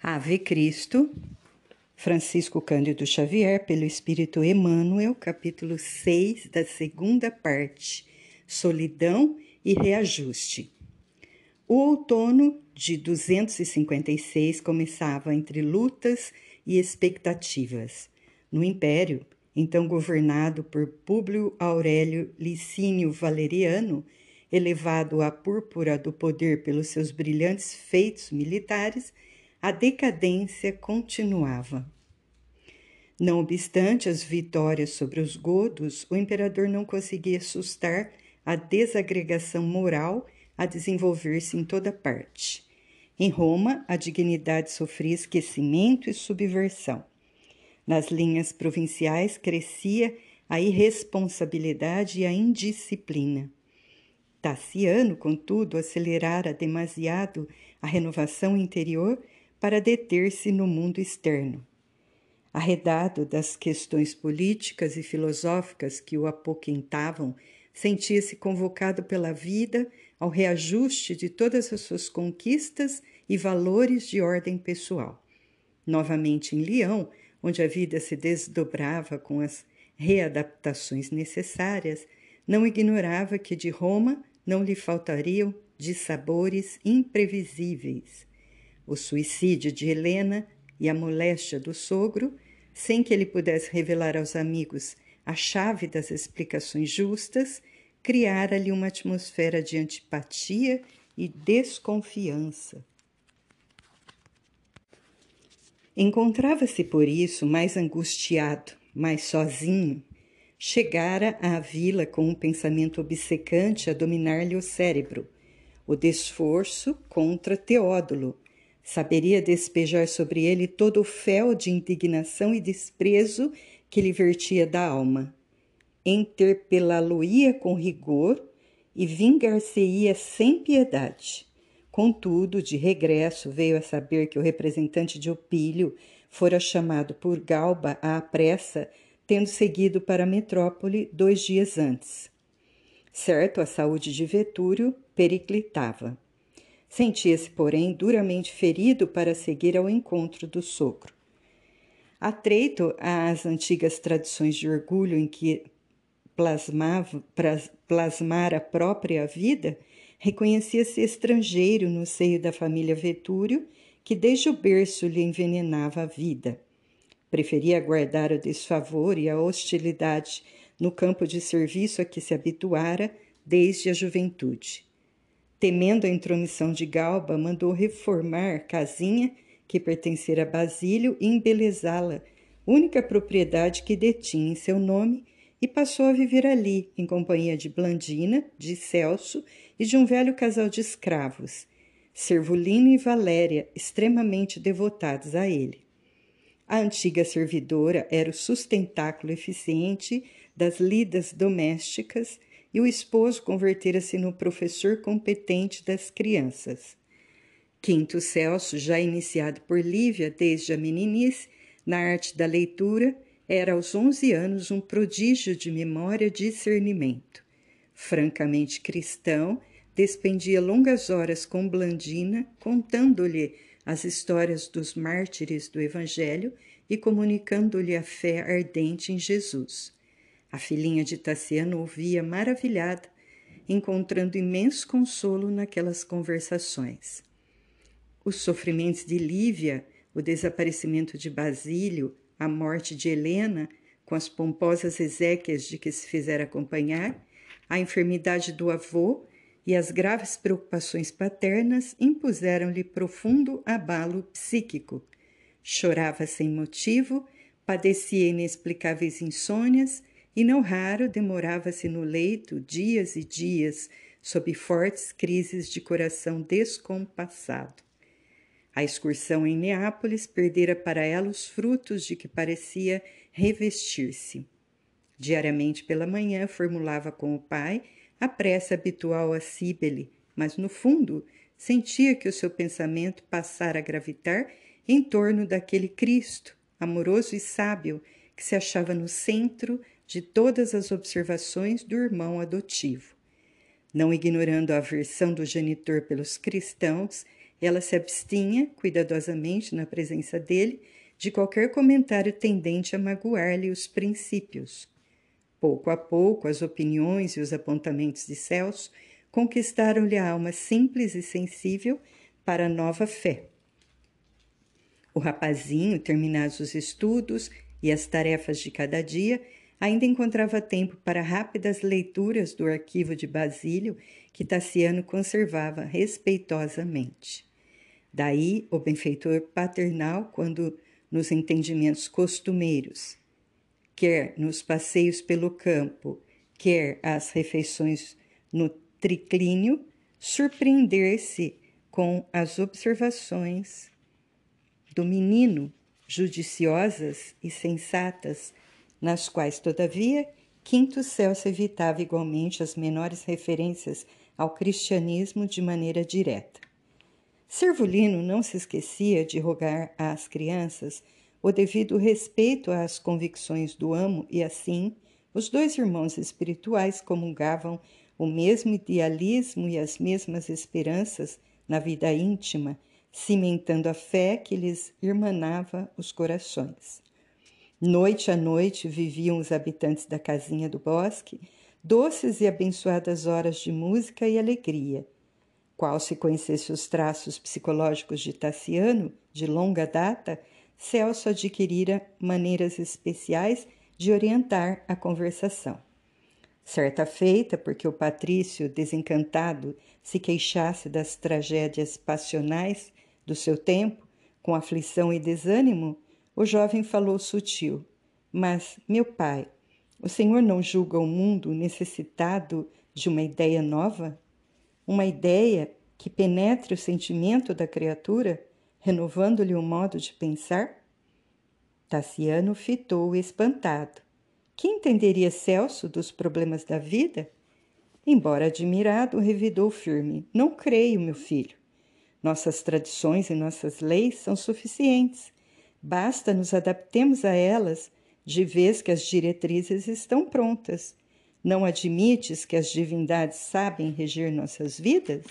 Ave Cristo, Francisco Cândido Xavier, pelo Espírito Emmanuel, capítulo 6 da segunda parte, Solidão e Reajuste. O outono de 256 começava entre lutas e expectativas. No Império, então governado por Públio Aurélio Licínio Valeriano, elevado à púrpura do poder pelos seus brilhantes feitos militares, a decadência continuava. Não obstante as vitórias sobre os godos, o imperador não conseguia sustar a desagregação moral a desenvolver-se em toda parte. Em Roma, a dignidade sofria esquecimento e subversão. Nas linhas provinciais crescia a irresponsabilidade e a indisciplina. Tassiano, contudo, acelerara demasiado a renovação interior para deter-se no mundo externo. Arredado das questões políticas e filosóficas que o apoquentavam, sentia-se convocado pela vida ao reajuste de todas as suas conquistas e valores de ordem pessoal. Novamente em Leão, onde a vida se desdobrava com as readaptações necessárias, não ignorava que de Roma não lhe faltariam dissabores imprevisíveis o suicídio de Helena e a moléstia do sogro, sem que ele pudesse revelar aos amigos a chave das explicações justas, criara-lhe uma atmosfera de antipatia e desconfiança. Encontrava-se por isso mais angustiado, mais sozinho. Chegara à vila com um pensamento obcecante a dominar-lhe o cérebro, o desforço contra Teódulo, Saberia despejar sobre ele todo o fel de indignação e desprezo que lhe vertia da alma. Interpelá-lo-ia com rigor e vingar-se-ia sem piedade. Contudo, de regresso, veio a saber que o representante de Opílio fora chamado por Galba à pressa, tendo seguido para a metrópole dois dias antes. Certo, a saúde de Vetúrio periclitava. Sentia-se, porém, duramente ferido para seguir ao encontro do sogro. Atreito às antigas tradições de orgulho em que plasmava, plasmar a própria vida, reconhecia-se estrangeiro no seio da família Vetúrio, que desde o berço lhe envenenava a vida. Preferia aguardar o desfavor e a hostilidade no campo de serviço a que se habituara desde a juventude temendo a intromissão de Galba, mandou reformar casinha que pertencera a Basílio e embelezá-la, única propriedade que detinha em seu nome, e passou a viver ali, em companhia de Blandina, de Celso e de um velho casal de escravos, Servulino e Valéria, extremamente devotados a ele. A antiga servidora era o sustentáculo eficiente das lidas domésticas e o esposo convertera-se no professor competente das crianças. Quinto Celso, já iniciado por Lívia desde a meninice na arte da leitura, era aos onze anos um prodígio de memória e discernimento. Francamente cristão, despendia longas horas com Blandina, contando-lhe as histórias dos mártires do Evangelho e comunicando-lhe a fé ardente em Jesus. A filhinha de Tassiano ouvia maravilhada, encontrando imenso consolo naquelas conversações. Os sofrimentos de Lívia, o desaparecimento de Basílio, a morte de Helena, com as pomposas exéquias de que se fizera acompanhar, a enfermidade do avô e as graves preocupações paternas impuseram-lhe profundo abalo psíquico. Chorava sem motivo, padecia inexplicáveis insônias e não raro demorava-se no leito dias e dias, sob fortes crises de coração descompassado. A excursão em Neápolis perdera para ela os frutos de que parecia revestir-se. Diariamente pela manhã formulava com o pai a prece habitual a Cíbele, mas no fundo sentia que o seu pensamento passara a gravitar em torno daquele Cristo, amoroso e sábio, que se achava no centro de todas as observações do irmão adotivo. Não ignorando a aversão do genitor pelos cristãos, ela se abstinha cuidadosamente na presença dele de qualquer comentário tendente a magoar-lhe os princípios. Pouco a pouco, as opiniões e os apontamentos de Celso conquistaram-lhe a alma simples e sensível para a nova fé. O rapazinho, terminados os estudos e as tarefas de cada dia, ainda encontrava tempo para rápidas leituras do arquivo de Basílio que Tassiano conservava respeitosamente. Daí o benfeitor paternal, quando nos entendimentos costumeiros, quer nos passeios pelo campo, quer às refeições no triclínio, surpreender-se com as observações do menino, judiciosas e sensatas, nas quais, todavia, Quinto Celso evitava igualmente as menores referências ao cristianismo de maneira direta. Servolino não se esquecia de rogar às crianças o devido respeito às convicções do amo e assim os dois irmãos espirituais comungavam o mesmo idealismo e as mesmas esperanças na vida íntima, cimentando a fé que lhes irmanava os corações. Noite a noite viviam os habitantes da casinha do bosque, doces e abençoadas horas de música e alegria qual se conhecesse os traços psicológicos de Tassiano de longa data, Celso adquirira maneiras especiais de orientar a conversação. Certa feita, porque o patrício, desencantado, se queixasse das tragédias passionais do seu tempo, com aflição e desânimo, o jovem falou sutil: Mas, meu pai, o senhor não julga o mundo necessitado de uma ideia nova? uma ideia que penetre o sentimento da criatura, renovando-lhe o modo de pensar? Tassiano fitou espantado. Que entenderia Celso dos problemas da vida? Embora admirado, revidou firme: Não creio, meu filho. Nossas tradições e nossas leis são suficientes. Basta nos adaptemos a elas, de vez que as diretrizes estão prontas. Não admites que as divindades sabem reger nossas vidas?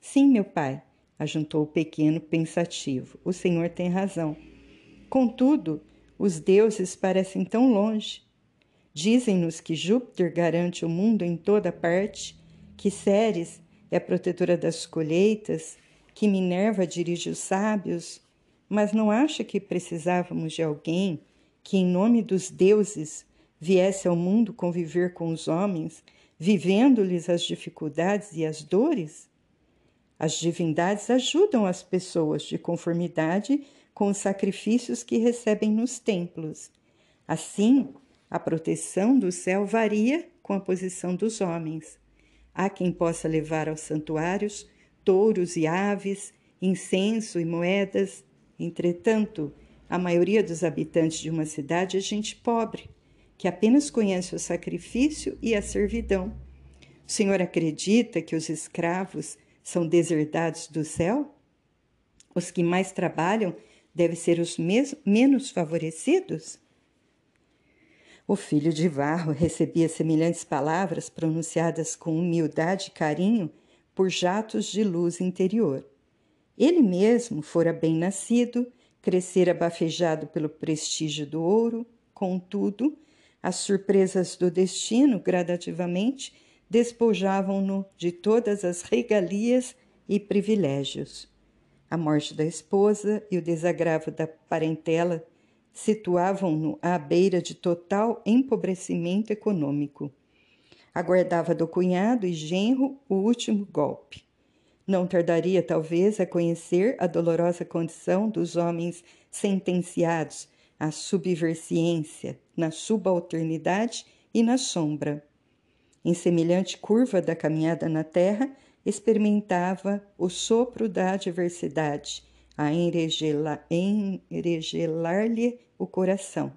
Sim, meu pai, ajuntou o pequeno pensativo. O senhor tem razão. Contudo, os deuses parecem tão longe. Dizem-nos que Júpiter garante o mundo em toda parte, que Ceres é protetora das colheitas, que Minerva dirige os sábios, mas não acha que precisávamos de alguém que, em nome dos deuses, viesse ao mundo conviver com os homens, vivendo-lhes as dificuldades e as dores? As divindades ajudam as pessoas de conformidade com os sacrifícios que recebem nos templos. Assim, a proteção do céu varia com a posição dos homens. Há quem possa levar aos santuários touros e aves, incenso e moedas. Entretanto, a maioria dos habitantes de uma cidade é gente pobre que apenas conhece o sacrifício e a servidão. O Senhor acredita que os escravos são deserdados do céu? Os que mais trabalham devem ser os menos favorecidos? O filho de Varro recebia semelhantes palavras pronunciadas com humildade e carinho por jatos de luz interior. Ele mesmo fora bem nascido, crescera bafejado pelo prestígio do ouro, contudo, as surpresas do destino, gradativamente, despojavam-no de todas as regalias e privilégios. A morte da esposa e o desagravo da parentela situavam-no à beira de total empobrecimento econômico. Aguardava do cunhado e genro o último golpe. Não tardaria, talvez, a conhecer a dolorosa condição dos homens sentenciados a subversiência na subalternidade e na sombra. Em semelhante curva da caminhada na terra, experimentava o sopro da adversidade, a enregelar-lhe o coração.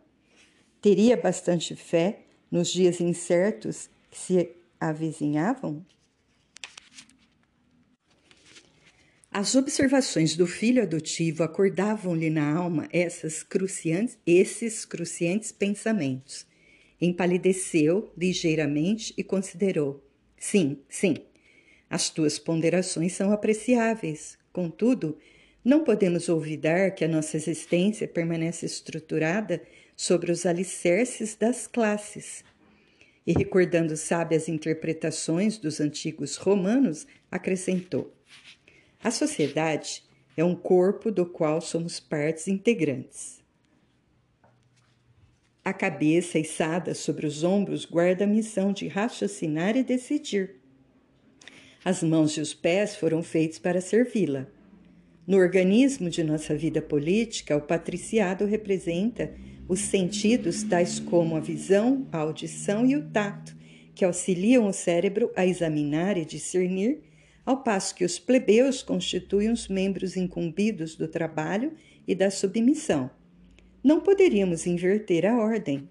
Teria bastante fé nos dias incertos que se avizinhavam? As observações do filho adotivo acordavam-lhe na alma cruciantes, esses cruciantes pensamentos. Empalideceu ligeiramente e considerou: Sim, sim, as tuas ponderações são apreciáveis, Contudo, não podemos olvidar que a nossa existência permanece estruturada sobre os alicerces das classes. E recordando sábias interpretações dos antigos romanos, acrescentou: A sociedade é um corpo do qual somos partes integrantes. A cabeça içada sobre os ombros guarda a missão de raciocinar e decidir. As mãos e os pés foram feitos para servi-la. No organismo de nossa vida política, o patriciado representa os sentidos tais como a visão, a audição e o tato, que auxiliam o cérebro a examinar e discernir, ao passo que os plebeus constituem os membros incumbidos do trabalho e da submissão. Não poderíamos inverter a ordem.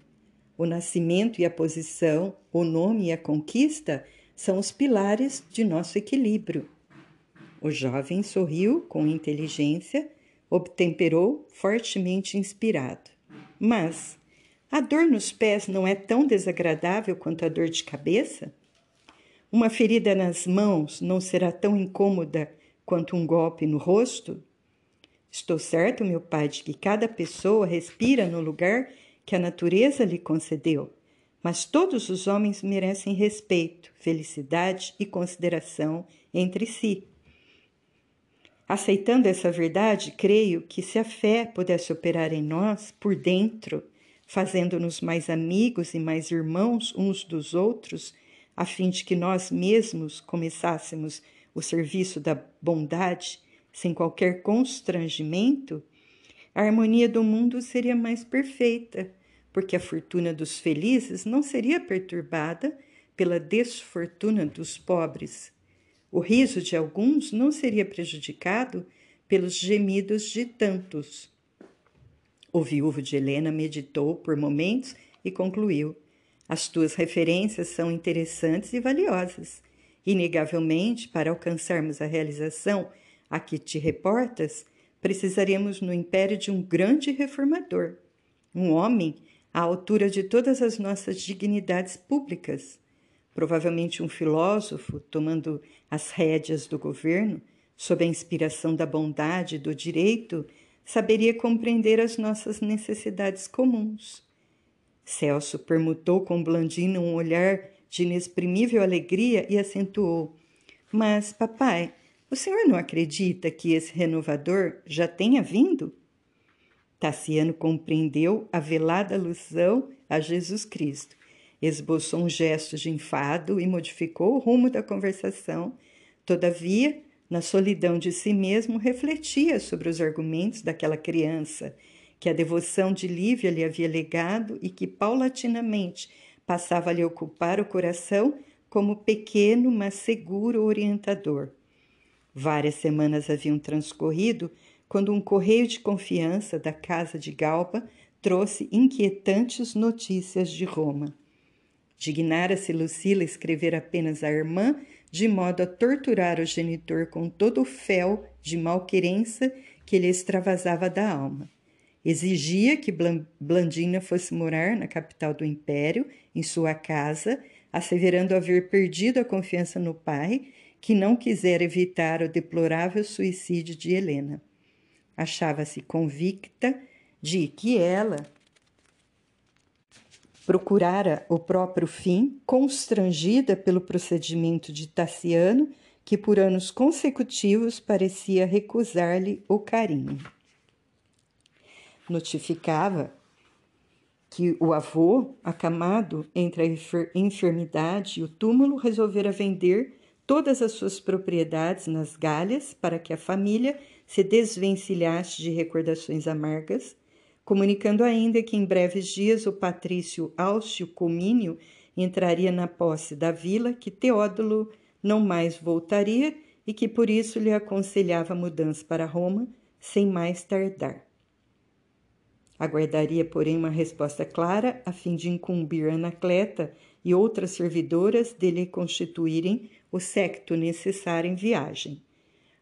O nascimento e a posição, o nome e a conquista são os pilares de nosso equilíbrio. O jovem sorriu com inteligência, obtemperou, fortemente inspirado. Mas a dor nos pés não é tão desagradável quanto a dor de cabeça? Uma ferida nas mãos não será tão incômoda quanto um golpe no rosto? Estou certo, meu pai, de que cada pessoa respira no lugar que a natureza lhe concedeu, mas todos os homens merecem respeito, felicidade e consideração entre si. Aceitando essa verdade, creio que se a fé pudesse operar em nós por dentro, fazendo-nos mais amigos e mais irmãos uns dos outros, a fim de que nós mesmos começássemos o serviço da bondade sem qualquer constrangimento, a harmonia do mundo seria mais perfeita, porque a fortuna dos felizes não seria perturbada pela desfortuna dos pobres o riso de alguns não seria prejudicado pelos gemidos de tantos. O viúvo de Helena meditou por momentos e concluiu: As tuas referências são interessantes e valiosas. Inegavelmente, para alcançarmos a realização a que te reportas, precisaremos no império de um grande reformador, um homem à altura de todas as nossas dignidades públicas provavelmente um filósofo tomando as rédeas do governo, sob a inspiração da bondade e do direito, saberia compreender as nossas necessidades comuns. Celso permutou com Blandino um olhar de inexprimível alegria e acentuou: Mas, papai, o senhor não acredita que esse renovador já tenha vindo? Tassiano compreendeu a velada alusão a Jesus Cristo Esboçou um gesto de enfado e modificou o rumo da conversação. Todavia, na solidão de si mesmo, refletia sobre os argumentos daquela criança que a devoção de Lívia lhe havia legado e que paulatinamente passava a lhe ocupar o coração como pequeno, mas seguro orientador. Várias semanas haviam transcorrido quando um correio de confiança da casa de Galba trouxe inquietantes notícias de Roma. Dignara-se Lucila escrever apenas à irmã, de modo a torturar o genitor com todo o fel de malquerença que lhe extravasava da alma. Exigia que Blandina fosse morar na capital do império, em sua casa, asseverando haver perdido a confiança no pai, que não quisera evitar o deplorável suicídio de Helena. Achava-se convicta de que ela procurara o próprio fim, constrangida pelo procedimento de Tassiano, que por anos consecutivos parecia recusar-lhe o carinho. Notificava que o avô, acamado entre a enfermidade e o túmulo, resolvera vender todas as suas propriedades nas Galhas para que a família se desvencilhasse de recordações amargas comunicando ainda que em breves dias o patrício Álcio Comínio entraria na posse da vila, que Teódulo não mais voltaria e que por isso lhe aconselhava mudança para Roma sem mais tardar. Aguardaria, porém, uma resposta clara a fim de incumbir Anacleta e outras servidoras dele constituírem o secto necessário em viagem.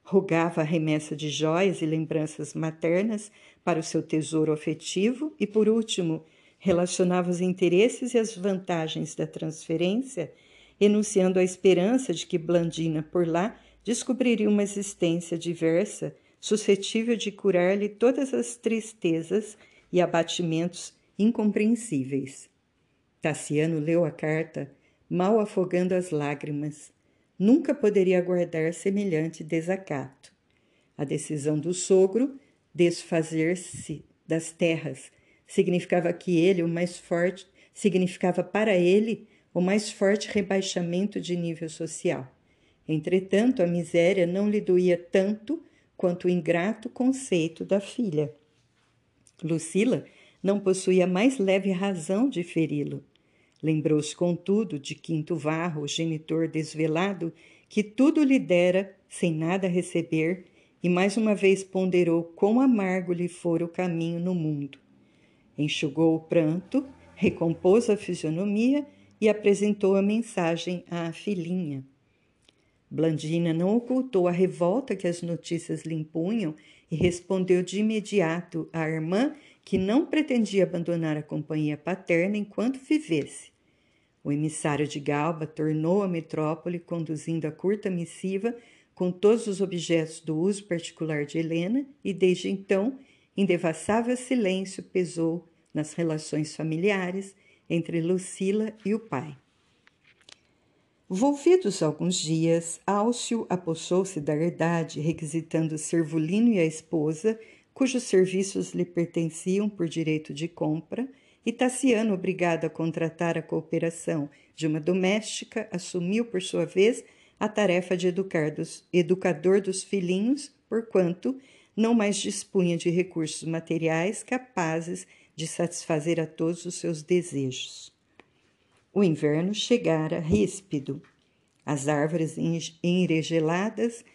Rogava a remessa de joias e lembranças maternas para o seu tesouro afetivo e, por último, relacionava os interesses e as vantagens da transferência, enunciando a esperança de que Blandina por lá descobriria uma existência diversa, suscetível de curar-lhe todas as tristezas e abatimentos incompreensíveis. Tassiano leu a carta, mal afogando as lágrimas. Nunca poderia aguardar semelhante desacato. A decisão do sogro desfazer-se das terras significava que ele, o mais forte, significava para ele o mais forte rebaixamento de nível social. Entretanto, a miséria não lhe doía tanto quanto o ingrato conceito da filha. Lucila não possuía mais leve razão de feri-lo. Lembrou-se, contudo, de Quinto Varro, o genitor desvelado, que tudo lhe dera sem nada receber, e mais uma vez ponderou quão amargo lhe fora o caminho no mundo. Enxugou o pranto, recompôs a fisionomia e apresentou a mensagem à filhinha. Blandina não ocultou a revolta que as notícias lhe impunham e respondeu de imediato à irmã que não pretendia abandonar a companhia paterna enquanto vivesse. O emissário de Galba tornou à metrópole, conduzindo a curta missiva com todos os objetos do uso particular de Helena, e desde então, indevassável silêncio pesou nas relações familiares entre Lucila e o pai. Volvidos alguns dias, Álcio apossou-se da herdade, requisitando Servolino e a esposa, cujos serviços lhe pertenciam por direito de compra, e Tassiano, obrigado a contratar a cooperação de uma doméstica, assumiu, por sua vez, a tarefa de dos, educador dos filhinhos, porquanto não mais dispunha de recursos materiais capazes de satisfazer a todos os seus desejos. O inverno chegara ríspido. As árvores enregeladas,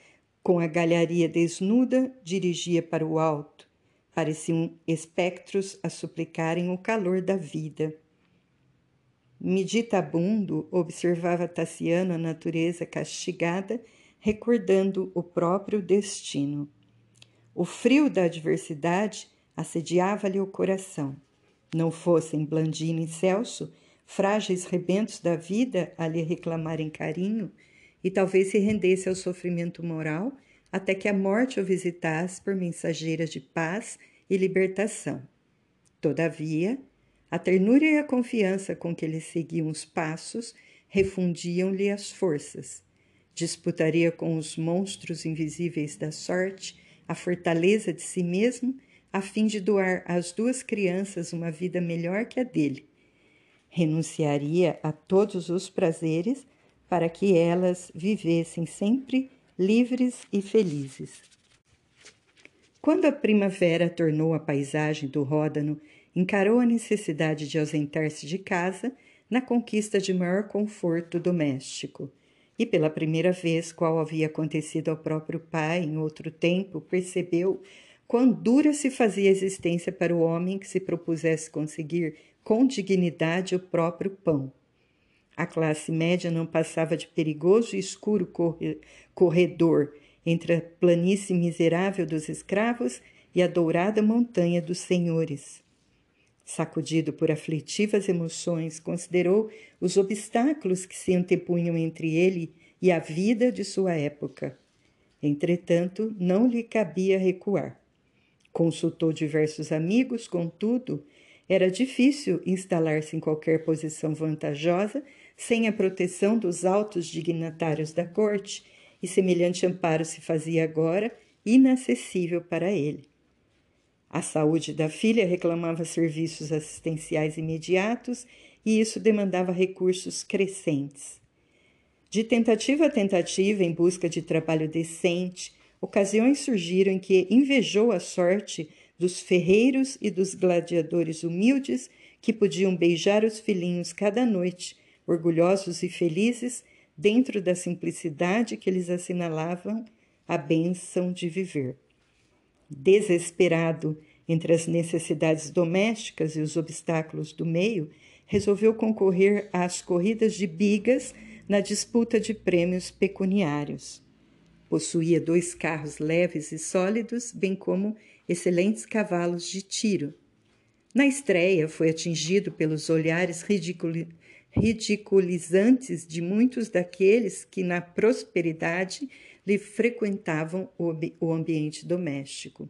com a galharia desnuda, dirigia para o alto. Pareciam espectros a suplicarem o calor da vida. Meditabundo, observava Tassiano a natureza castigada, recordando o próprio destino. O frio da adversidade assediava-lhe o coração. Não fossem Blandino e Celso, frágeis rebentos da vida a lhe reclamarem carinho, e talvez se rendesse ao sofrimento moral até que a morte o visitasse por mensageira de paz e libertação. Todavia, a ternura e a confiança com que ele seguiam os passos refundiam-lhe as forças. Disputaria com os monstros invisíveis da sorte a fortaleza de si mesmo a fim de doar às duas crianças uma vida melhor que a dele. Renunciaria a todos os prazeres para que elas vivessem sempre livres e felizes. Quando a primavera tornou a paisagem do Ródano, encarou a necessidade de ausentar-se de casa na conquista de maior conforto doméstico. E pela primeira vez, qual havia acontecido ao próprio pai em outro tempo, percebeu Quão dura se fazia a existência para o homem que se propusesse conseguir com dignidade o próprio pão. A classe média não passava de perigoso e escuro corredor entre a planície miserável dos escravos e a dourada montanha dos senhores. Sacudido por aflitivas emoções, considerou os obstáculos que se antepunham entre ele e a vida de sua época. Entretanto, não lhe cabia recuar. Consultou diversos amigos, contudo, era difícil instalar-se em qualquer posição vantajosa sem a proteção dos altos dignatários da corte, e semelhante amparo se fazia agora inacessível para ele. A saúde da filha reclamava serviços assistenciais imediatos e isso demandava recursos crescentes. De tentativa a tentativa, em busca de trabalho decente, ocasiões surgiram em que invejou a sorte dos ferreiros e dos gladiadores humildes que podiam beijar os filhinhos cada noite, orgulhosos e felizes, dentro da simplicidade que eles assinalavam a bênção de viver. Desesperado entre as necessidades domésticas e os obstáculos do meio, resolveu concorrer às corridas de bigas na disputa de prêmios pecuniários. Possuía dois carros leves e sólidos, bem como excelentes cavalos de tiro. Na estreia, foi atingido pelos olhares ridiculizantes de muitos daqueles que, na prosperidade, lhe frequentavam o ambiente doméstico.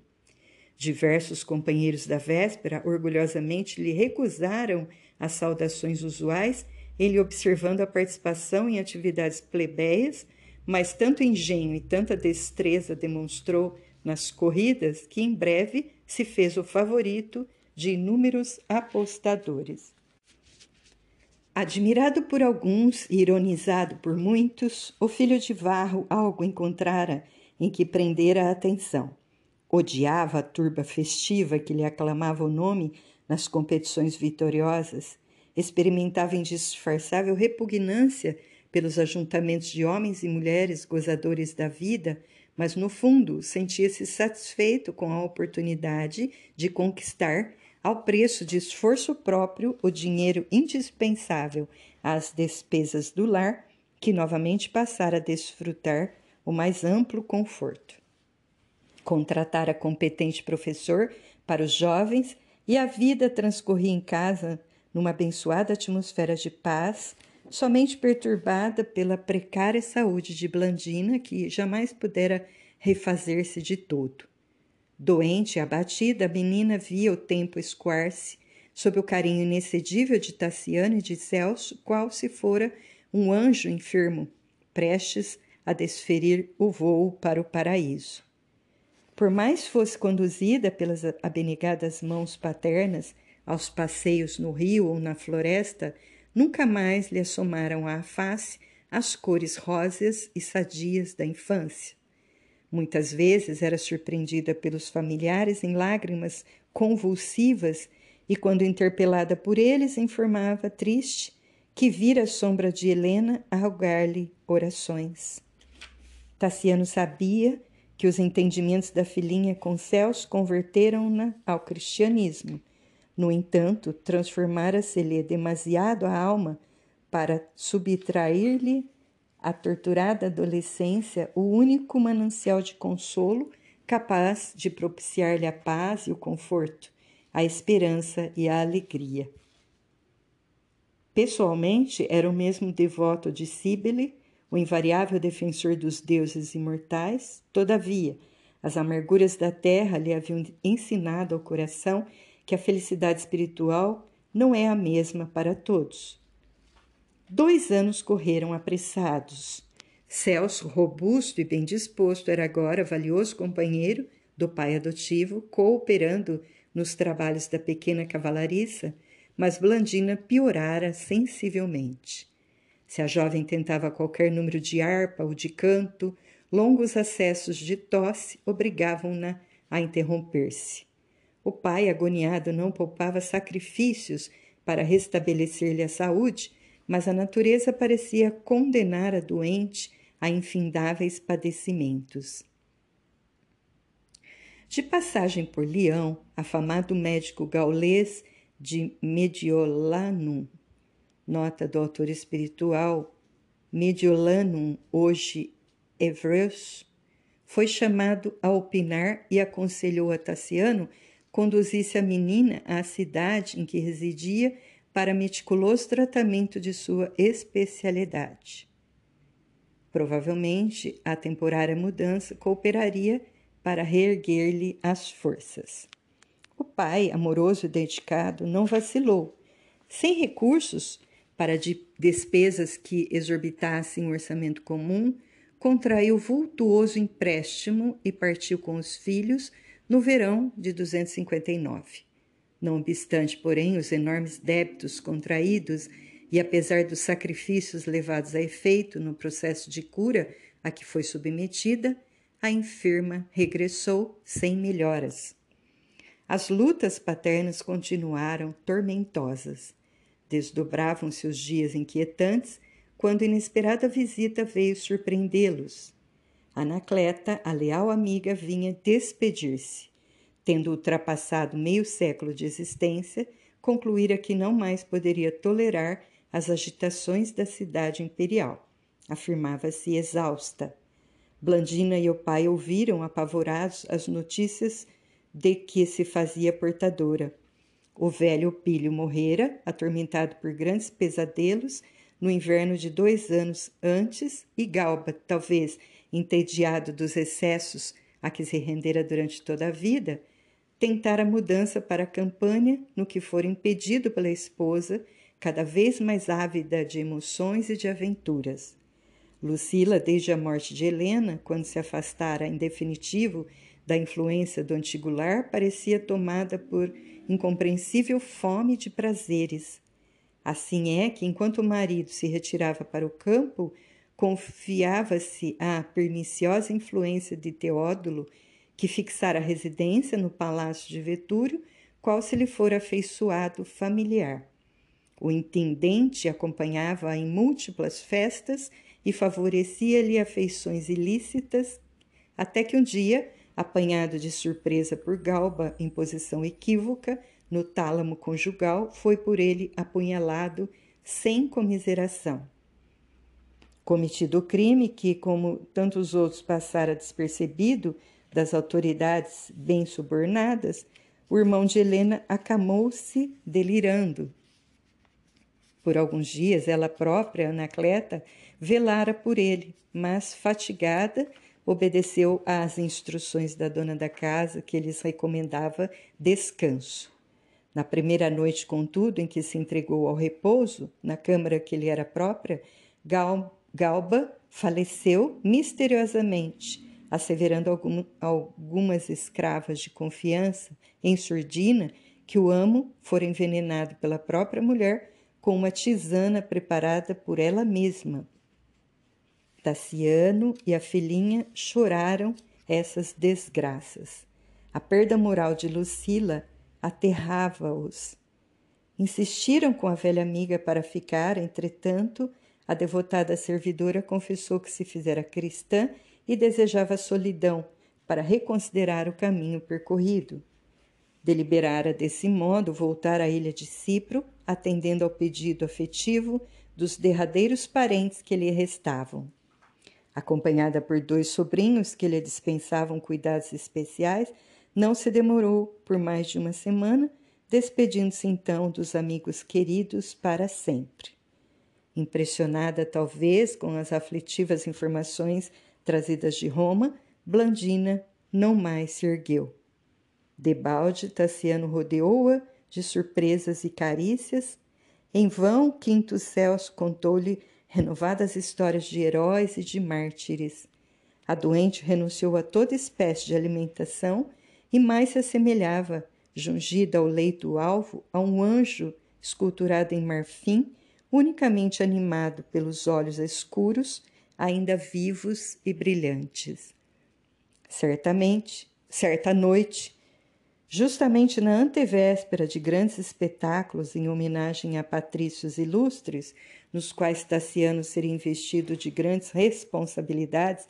Diversos companheiros da véspera orgulhosamente lhe recusaram as saudações usuais, ele observando a participação em atividades plebeias, mas tanto engenho e tanta destreza demonstrou nas corridas que em breve se fez o favorito de inúmeros apostadores. Admirado por alguns e ironizado por muitos, o filho de Varro algo encontrara em que prendera a atenção. Odiava a turba festiva que lhe aclamava o nome nas competições vitoriosas, experimentava indisfarçável repugnância pelos ajuntamentos de homens e mulheres gozadores da vida, mas no fundo sentia-se satisfeito com a oportunidade de conquistar, ao preço de esforço próprio, o dinheiro indispensável às despesas do lar, que novamente passara a desfrutar o mais amplo conforto. Contratara competente professor para os jovens e a vida transcorria em casa numa abençoada atmosfera de paz, somente perturbada pela precária saúde de Blandina, que jamais pudera refazer-se de todo. Doente e abatida, a menina via o tempo escoar-se sob o carinho inexcedível de Tassiano e de Celso, qual se fora um anjo enfermo, prestes a desferir o voo para o paraíso. Por mais fosse conduzida pelas abnegadas mãos paternas aos passeios no rio ou na floresta, nunca mais lhe assomaram à face as cores róseas e sadias da infância. Muitas vezes era surpreendida pelos familiares em lágrimas convulsivas e, quando interpelada por eles, informava, triste, que vira a sombra de Helena a rogar-lhe orações. Tassiano sabia que os entendimentos da filhinha com Celso converteram-na ao cristianismo no entanto, transformara-se-lhe demasiado a alma para subtrair-lhe à torturada adolescência o único manancial de consolo capaz de propiciar-lhe a paz e o conforto, a esperança e a alegria. Pessoalmente, era o mesmo devoto de Cíbele, o invariável defensor dos deuses imortais, todavia, as amarguras da terra lhe haviam ensinado ao coração que a felicidade espiritual não é a mesma para todos. Dois anos correram apressados. Celso, robusto e bem disposto, era agora valioso companheiro do pai adotivo, cooperando nos trabalhos da pequena cavalariça, mas Blandina piorara sensivelmente. Se a jovem tentava qualquer número de harpa ou de canto, longos acessos de tosse obrigavam-na a interromper-se. O pai, agoniado, não poupava sacrifícios para restabelecer-lhe a saúde, mas a natureza parecia condenar a doente a infindáveis padecimentos. De passagem por Leão, afamado médico gaulês de Mediolanum, nota do autor espiritual Mediolanum, hoje Evreus, foi chamado a opinar e aconselhou a Tassiano conduzisse a menina à cidade em que residia para meticuloso tratamento de sua especialidade. Provavelmente, a temporária mudança cooperaria para reerguer-lhe as forças. O pai, amoroso e dedicado, não vacilou. Sem recursos para de despesas que exorbitassem o orçamento comum, contraiu vultuoso empréstimo e partiu com os filhos no verão de 259. Não obstante, porém, os enormes débitos contraídos e apesar dos sacrifícios levados a efeito no processo de cura a que foi submetida, a enferma regressou sem melhoras. As lutas paternas continuaram tormentosas. Desdobravam-se os dias inquietantes quando inesperada visita veio surpreendê-los. Anacleta, a leal amiga, vinha despedir-se. Tendo ultrapassado meio século de existência, concluíra que não mais poderia tolerar as agitações da cidade imperial. Afirmava-se exausta. Blandina e o pai ouviram apavorados as notícias de que se fazia portadora. O velho Pílio morrera, atormentado por grandes pesadelos, no inverno de dois anos antes, e Galba, talvez entediado dos excessos a que se rendera durante toda a vida, tentara mudança para a campanha, no que for impedido pela esposa, cada vez mais ávida de emoções e de aventuras. Lucila, desde a morte de Helena, quando se afastara em definitivo da influência do antigo lar, parecia tomada por incompreensível fome de prazeres. Assim é que, enquanto o marido se retirava para o campo, confiava-se à perniciosa influência de Teódulo, que fixara a residência no palácio de Vetúrio, qual se lhe fora afeiçoado familiar. O intendente acompanhava-a em múltiplas festas e favorecia-lhe afeições ilícitas, até que um dia, apanhado de surpresa por Galba em posição equívoca, no tálamo conjugal, foi por ele apunhalado sem comiseração cometido o crime que, como tantos outros passara despercebido das autoridades bem subornadas, o irmão de Helena acamou-se delirando. Por alguns dias, ela própria, Anacleta, velara por ele, mas, fatigada, obedeceu às instruções da dona da casa, que lhes recomendava descanso. Na primeira noite, contudo, em que se entregou ao repouso, na câmara que lhe era própria, Gal Galba faleceu misteriosamente, asseverando algum, algumas escravas de confiança em surdina que o amo fora envenenado pela própria mulher com uma tisana preparada por ela mesma. Tassiano e a filhinha choraram essas desgraças. A perda moral de Lucila aterrava-os. Insistiram com a velha amiga para ficar, entretanto, a devotada servidora confessou que se fizera cristã e desejava solidão para reconsiderar o caminho percorrido. Deliberara desse modo voltar à ilha de Cipro, atendendo ao pedido afetivo dos derradeiros parentes que lhe restavam. Acompanhada por dois sobrinhos que lhe dispensavam cuidados especiais, não se demorou por mais de uma semana, despedindo-se então dos amigos queridos para sempre. Impressionada, talvez, com as aflitivas informações trazidas de Roma, Blandina não mais se ergueu. Debalde, Tassiano rodeou-a de surpresas e carícias. Em vão, Quinto Celso contou-lhe renovadas histórias de heróis e de mártires. A doente renunciou a toda espécie de alimentação e mais se assemelhava, jungida ao leito alvo, a um anjo esculturado em marfim unicamente animado pelos olhos escuros, ainda vivos e brilhantes. Certamente, certa noite, justamente na antevéspera de grandes espetáculos em homenagem a patrícios ilustres, nos quais Tassiano seria investido de grandes responsabilidades,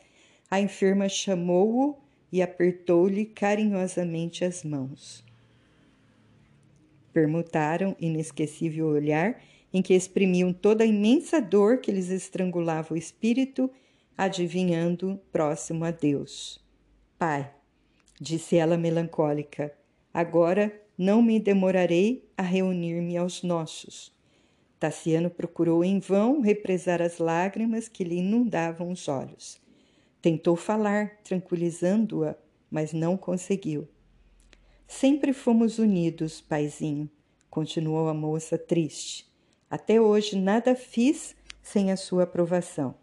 a enferma chamou-o e apertou-lhe carinhosamente as mãos. Permutaram inesquecível olhar em que exprimiam toda a imensa dor que lhes estrangulava o espírito, adivinhando próximo a Deus. Pai, disse ela melancólica, agora não me demorarei a reunir-me aos nossos. Tassiano procurou em vão represar as lágrimas que lhe inundavam os olhos. Tentou falar, tranquilizando-a, mas não conseguiu. Sempre fomos unidos, paizinho, continuou a moça triste. Até hoje nada fiz sem a sua aprovação.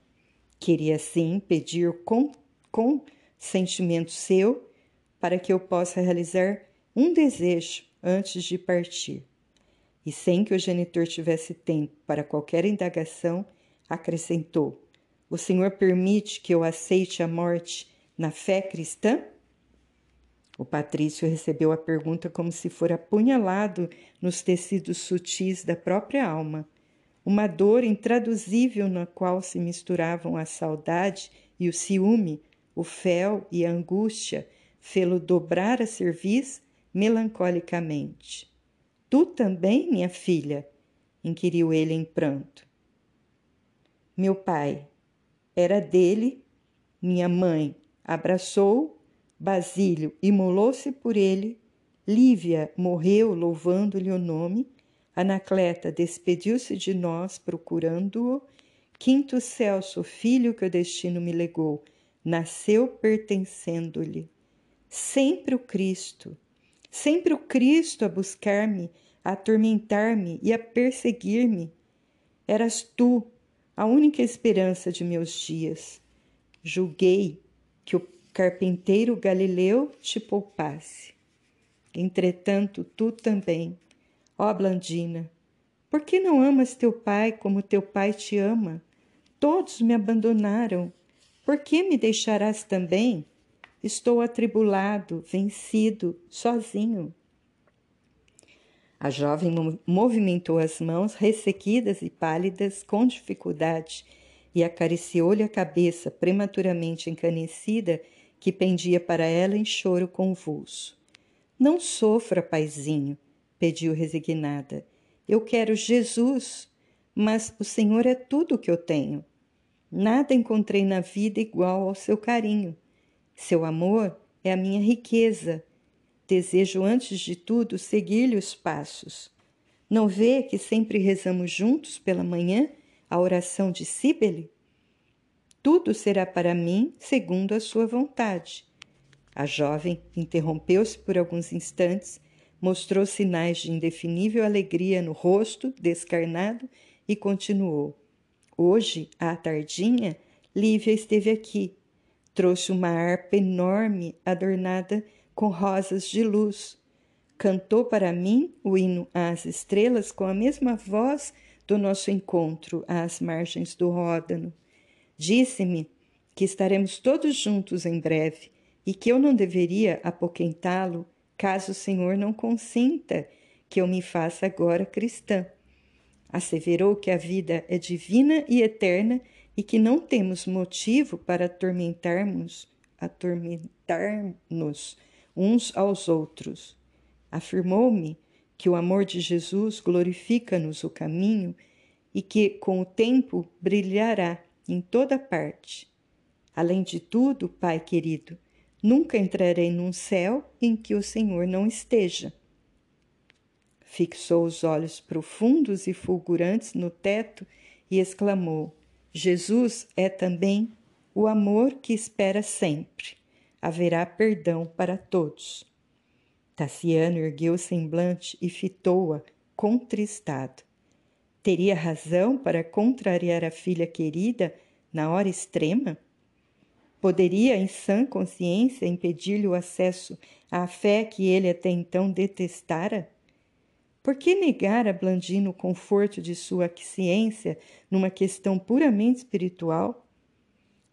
Queria sim pedir com consentimento seu para que eu possa realizar um desejo antes de partir. E sem que o genitor tivesse tempo para qualquer indagação, acrescentou: O Senhor permite que eu aceite a morte na fé cristã? O patrício recebeu a pergunta como se fora apunhalado nos tecidos sutis da própria alma. Uma dor intraduzível na qual se misturavam a saudade e o ciúme, o fel e a angústia, fê-lo dobrar a cerviz melancolicamente. Tu também, minha filha? inquiriu ele em pranto. Meu pai, era dele, minha mãe abraçou Basílio imolou-se por ele, Lívia morreu louvando-lhe o nome, Anacleta despediu-se de nós procurando-o, Quinto Celso, filho que o destino me legou, nasceu pertencendo-lhe. Sempre o Cristo, sempre o Cristo a buscar-me, a atormentar-me e a perseguir-me. Eras tu a única esperança de meus dias. Julguei que o carpinteiro Galileu te poupasse. Entretanto, tu também, ó Blandina, por que não amas teu pai como teu pai te ama? Todos me abandonaram. Por que me deixarás também? Estou atribulado, vencido, sozinho. A jovem movimentou as mãos ressequidas e pálidas com dificuldade e acariciou-lhe a cabeça prematuramente encanecida que pendia para ela em choro convulso. Não sofra, paizinho, pediu resignada. Eu quero Jesus, mas o Senhor é tudo o que eu tenho. Nada encontrei na vida igual ao seu carinho. Seu amor é a minha riqueza Desejo, antes de tudo, seguir-lhe os passos. Não vê que sempre rezamos juntos pela manhã a oração de Cíbele? Tudo será para mim segundo a sua vontade. A jovem interrompeu-se por alguns instantes, mostrou sinais de indefinível alegria no rosto descarnado e continuou. Hoje, à tardinha, Lívia esteve aqui. Trouxe uma harpa enorme adornada com rosas de luz. Cantou para mim o hino às estrelas com a mesma voz do nosso encontro às margens do Ródano. Disse-me que estaremos todos juntos em breve e que eu não deveria apoquentá-lo caso o Senhor não consinta que eu me faça agora cristã. Asseverou que a vida é divina e eterna e que não temos motivo para atormentarmos, atormentar-nos uns aos outros. Afirmou-me que o amor de Jesus glorifica-nos o caminho e que, com o tempo, brilhará em toda parte. Além de tudo, Pai querido, nunca entrarei num céu em que o Senhor não esteja. Fixou os olhos profundos e fulgurantes no teto e exclamou: Jesus é também o amor que espera sempre haverá perdão para todos. Tassiano ergueu o semblante e fitou-a, contristado. Teria razão para contrariar a filha querida na hora extrema? Poderia, em sã consciência, impedir-lhe o acesso à fé que ele até então detestara? Por que negar a Blandino o conforto de sua aquiescência numa questão puramente espiritual?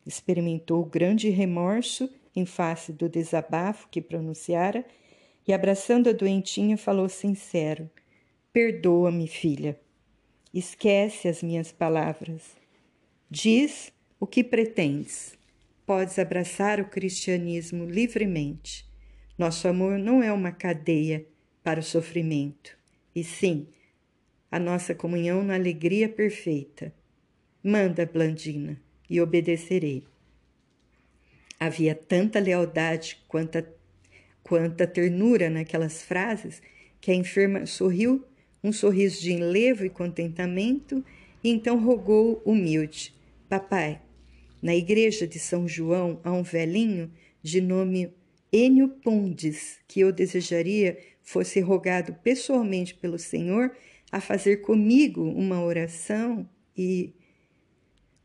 Experimentou grande remorso em face do desabafo que pronunciara, e abraçando a doentinha, falou sincero: Perdoa-me, filha. Esquece as minhas palavras. Diz o que pretendes. Podes abraçar o cristianismo livremente. Nosso amor não é uma cadeia para o sofrimento, e sim a nossa comunhão na alegria perfeita. Manda, Blandina, e obedecerei. Havia tanta lealdade quanta, quanta ternura naquelas frases que a enferma sorriu um sorriso de enlevo e contentamento e então rogou humilde: Papai, na igreja de São João há um velhinho de nome Enio Pondes que eu desejaria fosse rogado pessoalmente pelo Senhor a fazer comigo uma oração e,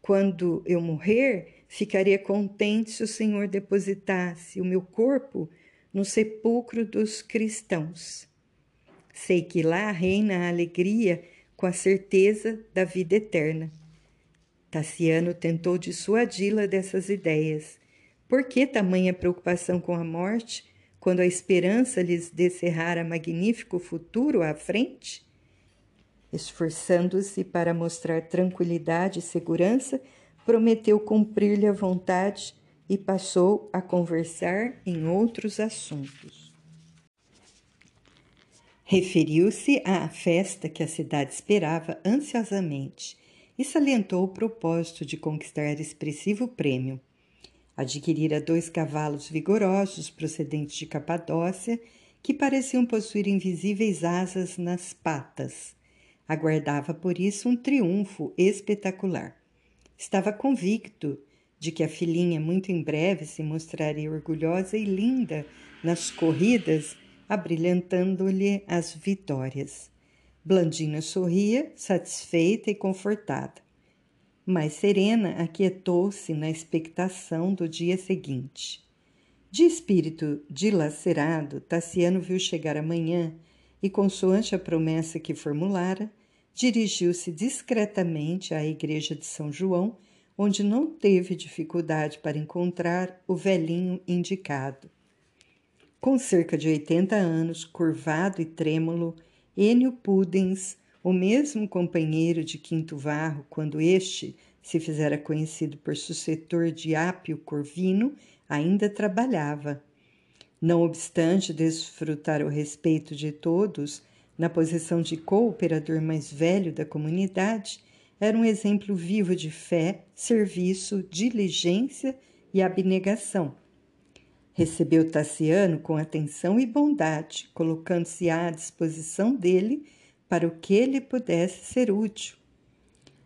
quando eu morrer, Ficaria contente se o Senhor depositasse o meu corpo no sepulcro dos cristãos. Sei que lá reina a alegria com a certeza da vida eterna. Tassiano tentou dissuadi-la dessas ideias. Por que tamanha preocupação com a morte, quando a esperança lhes descerrara magnífico futuro à frente? Esforçando-se para mostrar tranquilidade e segurança, prometeu cumprir-lhe a vontade e passou a conversar em outros assuntos. Referiu-se à festa que a cidade esperava ansiosamente e salientou o propósito de conquistar expressivo prêmio. Adquirira dois cavalos vigorosos procedentes de Capadócia que pareciam possuir invisíveis asas nas patas. Aguardava por isso um triunfo espetacular. Estava convicto de que a filhinha muito em breve se mostraria orgulhosa e linda nas corridas, abrilhantando-lhe as vitórias. Blandina sorria, satisfeita e confortada. Mas Serena aquietou-se na expectação do dia seguinte. De espírito dilacerado, Tassiano viu chegar a manhã e, consoante a promessa que formulara, dirigiu-se discretamente à igreja de São João, onde não teve dificuldade para encontrar o velhinho indicado. Com cerca de 80 anos, curvado e trêmulo, Enio Pudens, o mesmo companheiro de Quinto Varro, quando este se fizera conhecido por sucessor de Ápio Corvino, ainda trabalhava. Não obstante desfrutar o respeito de todos, na posição de cooperador mais velho da comunidade, era um exemplo vivo de fé, serviço, diligência e abnegação. Recebeu Tassiano com atenção e bondade, colocando-se à disposição dele para o que lhe pudesse ser útil.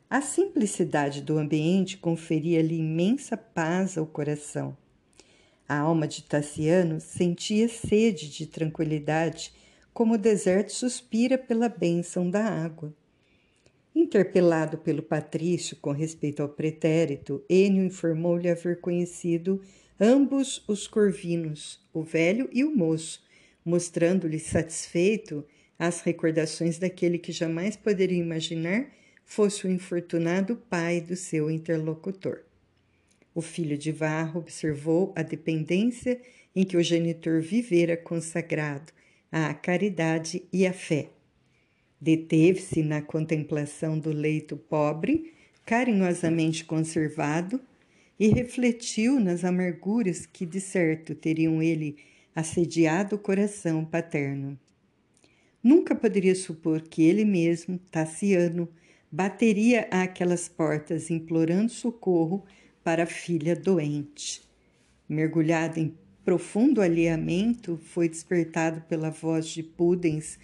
A simplicidade do ambiente conferia-lhe imensa paz ao coração. A alma de Tassiano sentia sede de tranquilidade, como o deserto suspira pela bênção da água. Interpelado pelo patrício com respeito ao pretérito, Enio informou-lhe haver conhecido ambos os corvinos, o velho e o moço, mostrando-lhe satisfeito as recordações daquele que jamais poderia imaginar fosse o infortunado pai do seu interlocutor. O filho de Varro observou a dependência em que o genitor vivera consagrado à caridade e à fé. Deteve-se na contemplação do leito pobre, carinhosamente conservado, e refletiu nas amarguras que de certo teriam ele assediado o coração paterno. Nunca poderia supor que ele mesmo, Tassiano, bateria àquelas portas implorando socorro para a filha doente. Mergulhado em profundo alheamento, foi despertado pela voz de Pudens,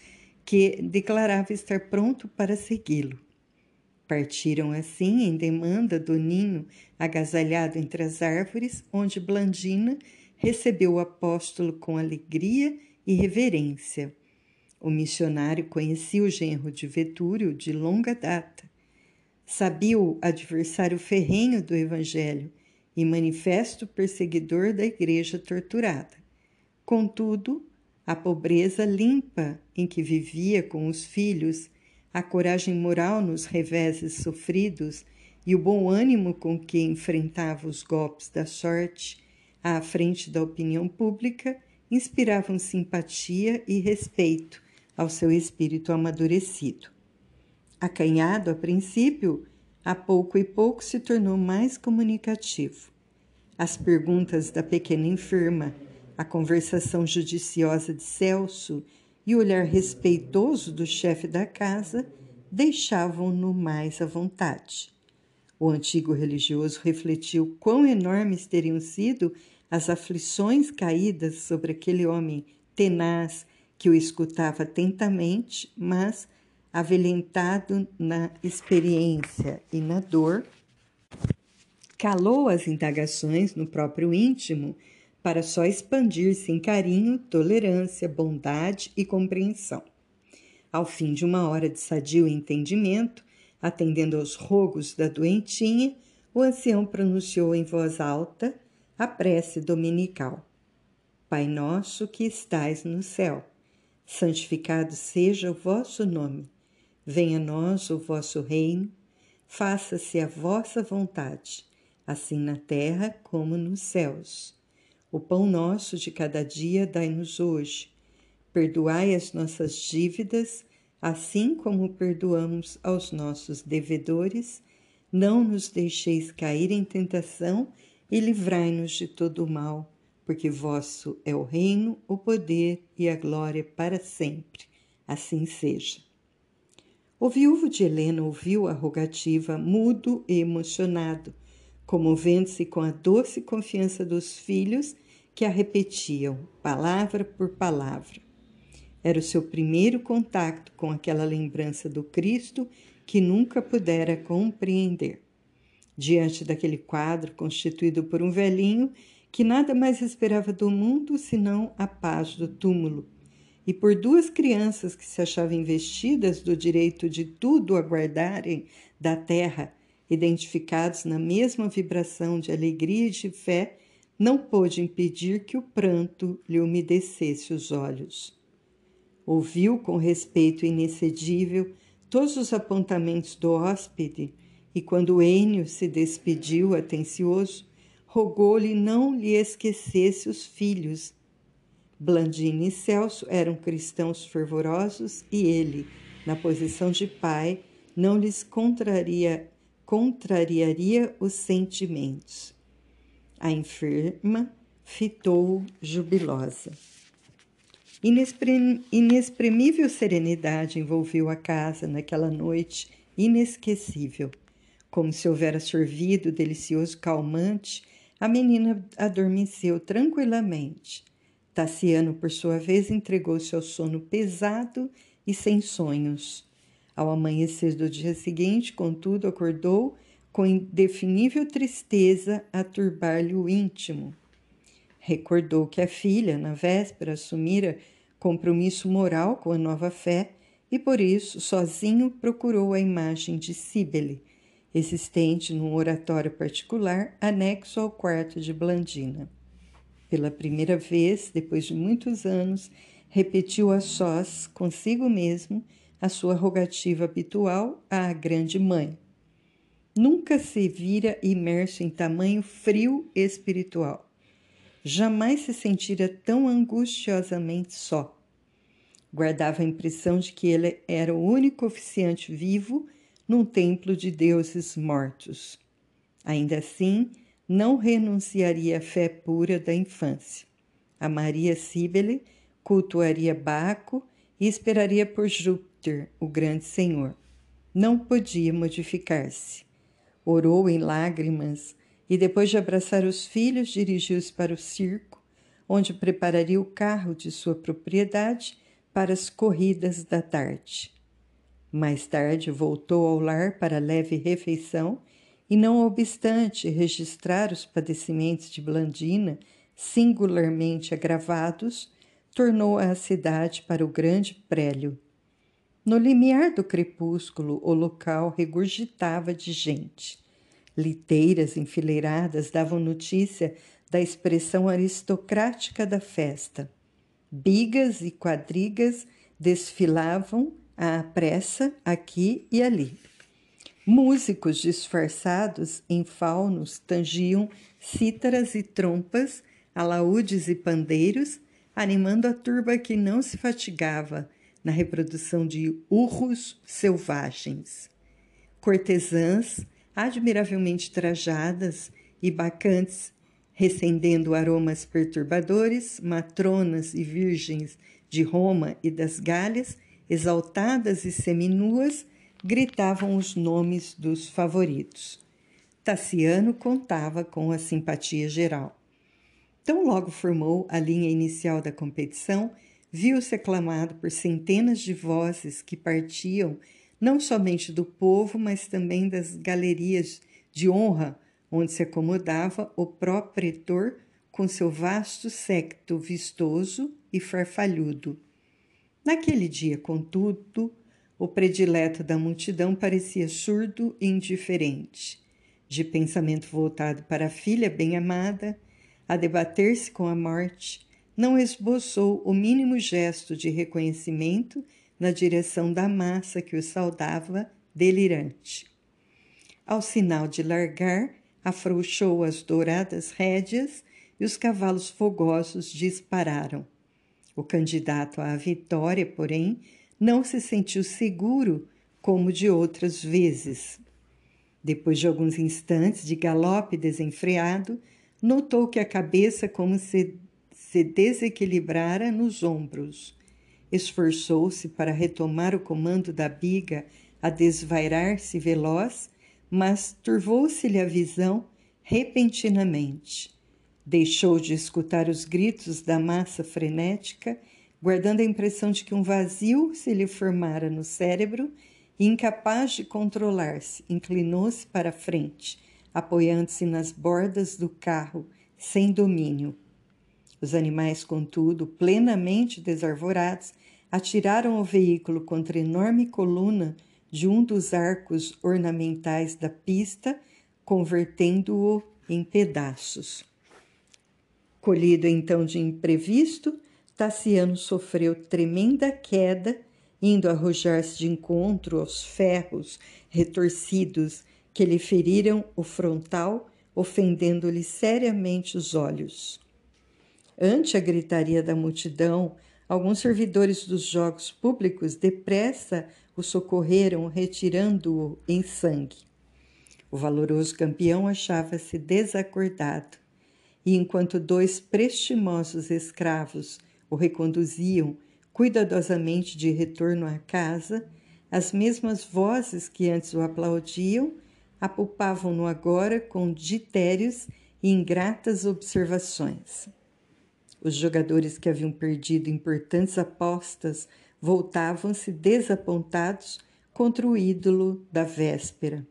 que declarava estar pronto para segui-lo. Partiram assim em demanda do ninho agasalhado entre as árvores, onde Blandina recebeu o apóstolo com alegria e reverência. O missionário conhecia o genro de Vetúrio de longa data. Sabia o adversário ferrenho do evangelho e manifesto perseguidor da igreja torturada. Contudo, a pobreza limpa em que vivia com os filhos a coragem moral nos reveses sofridos e o bom ânimo com que enfrentava os golpes da sorte à frente da opinião pública inspiravam simpatia e respeito ao seu espírito amadurecido. Acanhado a princípio, a pouco e pouco se tornou mais comunicativo. As perguntas da pequena enferma, a conversação judiciosa de Celso e o olhar respeitoso do chefe da casa deixavam-no mais à vontade. O antigo religioso refletiu quão enormes teriam sido as aflições caídas sobre aquele homem tenaz que o escutava atentamente, mas avelentado na experiência e na dor, calou as indagações no próprio íntimo para só expandir-se em carinho, tolerância, bondade e compreensão. Ao fim de uma hora de sadio entendimento, atendendo aos rogos da doentinha, o ancião pronunciou em voz alta a prece dominical. Pai nosso que estais no céu, santificado seja o vosso nome. Venha a nós o vosso reino, faça-se a vossa vontade, assim na terra como nos céus. O pão nosso de cada dia dai-nos hoje. Perdoai as nossas dívidas, assim como perdoamos aos nossos devedores. Não nos deixeis cair em tentação e livrai-nos de todo o mal, porque vosso é o reino, o poder e a glória para sempre. Assim seja. O viúvo de Helena ouviu a rogativa, mudo e emocionado, comovendo-se com a doce confiança dos filhos que a repetiam, palavra por palavra. Era o seu primeiro contato com aquela lembrança do Cristo que nunca pudera compreender. diante daquele quadro constituído por um velhinho que nada mais esperava do mundo senão a paz do túmulo, e por duas crianças que se achavam investidas do direito de tudo aguardarem da terra, identificados na mesma vibração de alegria e de fé, não pôde impedir que o pranto lhe umedecesse os olhos. Ouviu com respeito inexcedível todos os apontamentos do hóspede e, quando Enio se despediu atencioso, rogou-lhe não lhe esquecesse os filhos. Blandina e Celso eram cristãos fervorosos e ele, na posição de pai, não lhes contraria, contrariaria os sentimentos. A enferma fitou jubilosa. Inexprimível serenidade envolveu a casa naquela noite inesquecível. Como se houvera sorvido delicioso calmante, a menina adormeceu tranquilamente. Tassiano, por sua vez, entregou-se ao sono pesado e sem sonhos. Ao amanhecer do dia seguinte, contudo, acordou com indefinível tristeza a turbar-lhe o íntimo. Recordou que a filha, na véspera, assumira compromisso moral com a nova fé e, por isso, sozinho procurou a imagem de Cíbele, existente num oratório particular anexo ao quarto de Blandina. Pela primeira vez, depois de muitos anos, repetiu a sós, consigo mesmo, a sua rogativa habitual à grande mãe. Nunca se vira imerso em tamanho frio espiritual. Jamais se sentira tão angustiosamente só. Guardava a impressão de que ele era o único oficiante vivo num templo de deuses mortos. Ainda assim, não renunciaria à fé pura da infância. Amaria Cíbele, cultuaria Baco e esperaria por Júpiter, o grande senhor. Não podia modificar-se. Orou em lágrimas e, depois de abraçar os filhos, dirigiu-se para o circo, onde prepararia o carro de sua propriedade para as corridas da tarde. Mais tarde voltou ao lar para leve refeição e, não obstante registrar os padecimentos de Blandina, singularmente agravados, tornou à cidade para o grande prélio. No limiar do crepúsculo, o local regurgitava de gente. Liteiras enfileiradas davam notícia da expressão aristocrática da festa. Bigas e quadrigas desfilavam à pressa aqui e ali. Músicos disfarçados em faunos tangiam cítaras e trompas, alaúdes e pandeiros, animando a turba que não se fatigava na reprodução de urros selvagens. Cortesãs, admiravelmente trajadas e bacantes, recendendo aromas perturbadores, matronas e virgens de Roma e das Galhas, exaltadas e seminuas, gritavam os nomes dos favoritos. Tassiano contava com a simpatia geral. Tão logo formou a linha inicial da competição, viu-se aclamado por centenas de vozes que partiam não somente do povo, mas também das galerias de honra onde se acomodava o pró-pretor com seu vasto séquito vistoso e farfalhudo. Naquele dia, contudo, o predileto da multidão parecia surdo e indiferente. De pensamento voltado para a filha bem-amada, a debater-se com a morte, não esboçou o mínimo gesto de reconhecimento na direção da massa que o saudava delirante. Ao sinal de largar, afrouxou as douradas rédeas e os cavalos fogosos dispararam. O candidato à vitória, porém, não se sentiu seguro como de outras vezes. Depois de alguns instantes de galope desenfreado, notou que a cabeça como se, se desequilibrara nos ombros. Esforçou-se para retomar o comando da biga a desvairar-se veloz, mas turvou-se-lhe a visão repentinamente. Deixou de escutar os gritos da massa frenética, guardando a impressão de que um vazio se lhe formara no cérebro e, incapaz de controlar-se, inclinou-se para frente, apoiando-se nas bordas do carro, sem domínio. Os animais, contudo, plenamente desarvorados, atiraram o veículo contra a enorme coluna de um dos arcos ornamentais da pista, convertendo-o em pedaços. Colhido então de imprevisto, Tassiano sofreu tremenda queda, indo arrojar-se de encontro aos ferros retorcidos que lhe feriram o frontal, ofendendo-lhe seriamente os olhos. Ante a gritaria da multidão, alguns servidores dos jogos públicos depressa o socorreram, retirando-o em sangue. O valoroso campeão achava-se desacordado, e enquanto dois prestimosos escravos o reconduziam cuidadosamente de retorno à casa, as mesmas vozes que antes o aplaudiam apulpavam-no agora com ditérios e ingratas observações. Os jogadores que haviam perdido importantes apostas voltavam-se desapontados contra o ídolo da véspera.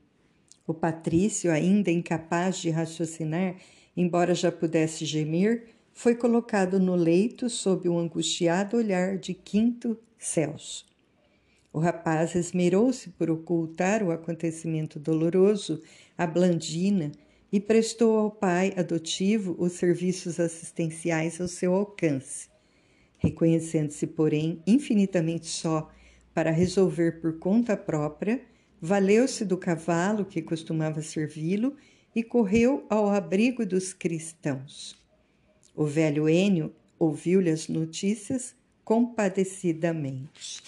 O patrício, ainda incapaz de raciocinar, embora já pudesse gemer, foi colocado no leito sob um angustiado olhar de Quinto Celso. O rapaz esmerou-se por ocultar o acontecimento doloroso à Blandina e prestou ao pai adotivo os serviços assistenciais ao seu alcance. Reconhecendo-se, porém, infinitamente só para resolver por conta própria, valeu-se do cavalo que costumava servi-lo e correu ao abrigo dos cristãos. O velho Enio ouviu-lhe as notícias compadecidamente.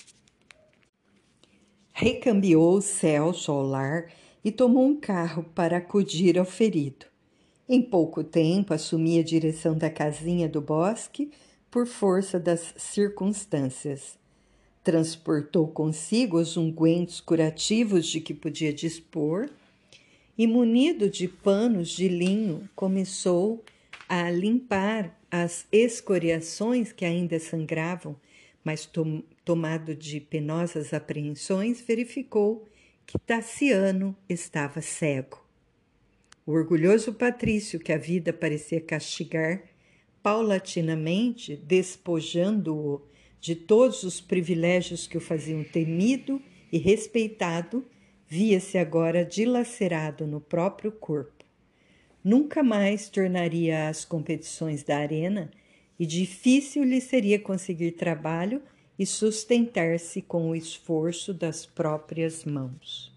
Recambiou Celso ao lar e tomou um carro para acudir ao ferido. Em pouco tempo assumia a direção da casinha do bosque por força das circunstâncias. Transportou consigo os ungüentos curativos de que podia dispor e, munido de panos de linho, começou a limpar as escoriações que ainda sangravam, mas tom, tomado de penosas apreensões, verificou que Tassiano estava cego. O orgulhoso Patrício, que a vida parecia castigar, paulatinamente despojando-o de todos os privilégios que o faziam temido e respeitado, via-se agora dilacerado no próprio corpo. Nunca mais tornaria às competições da arena e difícil lhe seria conseguir trabalho e sustentar-se com o esforço das próprias mãos.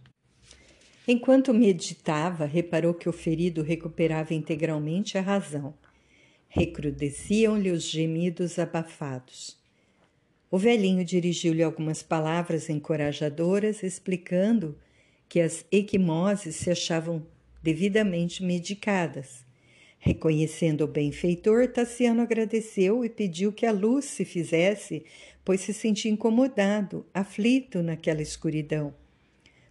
Enquanto meditava, reparou que o ferido recuperava integralmente a razão recrudesciam-lhe os gemidos abafados. O velhinho dirigiu-lhe algumas palavras encorajadoras, explicando que as equimoses se achavam devidamente medicadas. Reconhecendo o benfeitor, Tassiano agradeceu e pediu que a luz se fizesse, pois se sentia incomodado, aflito naquela escuridão.